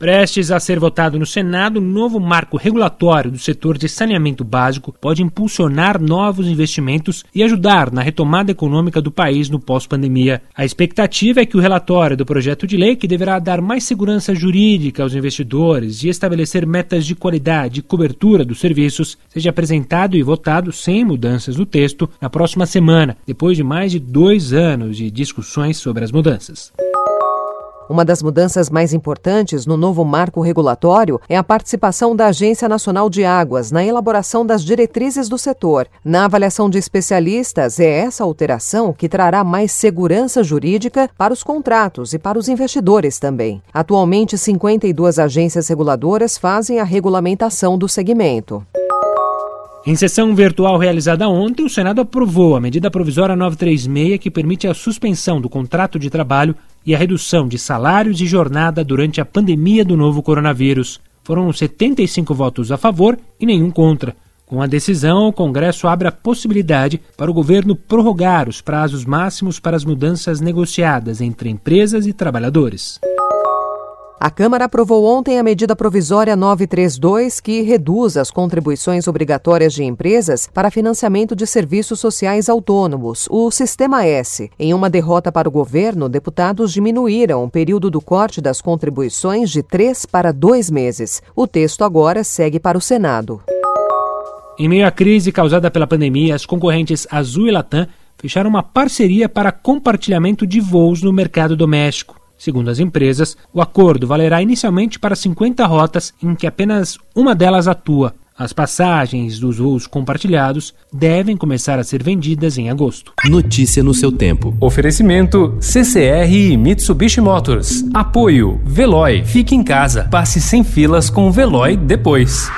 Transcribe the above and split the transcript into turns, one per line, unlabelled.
Prestes a ser votado no Senado, o novo marco regulatório do setor de saneamento básico pode impulsionar novos investimentos e ajudar na retomada econômica do país no pós-pandemia. A expectativa é que o relatório do projeto de lei, que deverá dar mais segurança jurídica aos investidores e estabelecer metas de qualidade e cobertura dos serviços, seja apresentado e votado sem mudanças no texto na próxima semana, depois de mais de dois anos de discussões sobre as mudanças.
Uma das mudanças mais importantes no novo marco regulatório é a participação da Agência Nacional de Águas na elaboração das diretrizes do setor. Na avaliação de especialistas, é essa alteração que trará mais segurança jurídica para os contratos e para os investidores também. Atualmente, 52 agências reguladoras fazem a regulamentação do segmento.
Em sessão virtual realizada ontem, o Senado aprovou a medida provisória 936 que permite a suspensão do contrato de trabalho e a redução de salários e jornada durante a pandemia do novo coronavírus. Foram 75 votos a favor e nenhum contra. Com a decisão, o Congresso abre a possibilidade para o governo prorrogar os prazos máximos para as mudanças negociadas entre empresas e trabalhadores.
A Câmara aprovou ontem a medida provisória 932, que reduz as contribuições obrigatórias de empresas para financiamento de serviços sociais autônomos, o Sistema S. Em uma derrota para o governo, deputados diminuíram o período do corte das contribuições de três para dois meses. O texto agora segue para o Senado.
Em meio à crise causada pela pandemia, as concorrentes Azul e Latam fecharam uma parceria para compartilhamento de voos no mercado doméstico. Segundo as empresas, o acordo valerá inicialmente para 50 rotas em que apenas uma delas atua. As passagens dos voos compartilhados devem começar a ser vendidas em agosto.
Notícia no seu tempo.
Oferecimento CCR e Mitsubishi Motors. Apoio Veloy. Fique em casa. Passe sem filas com o Veloy depois.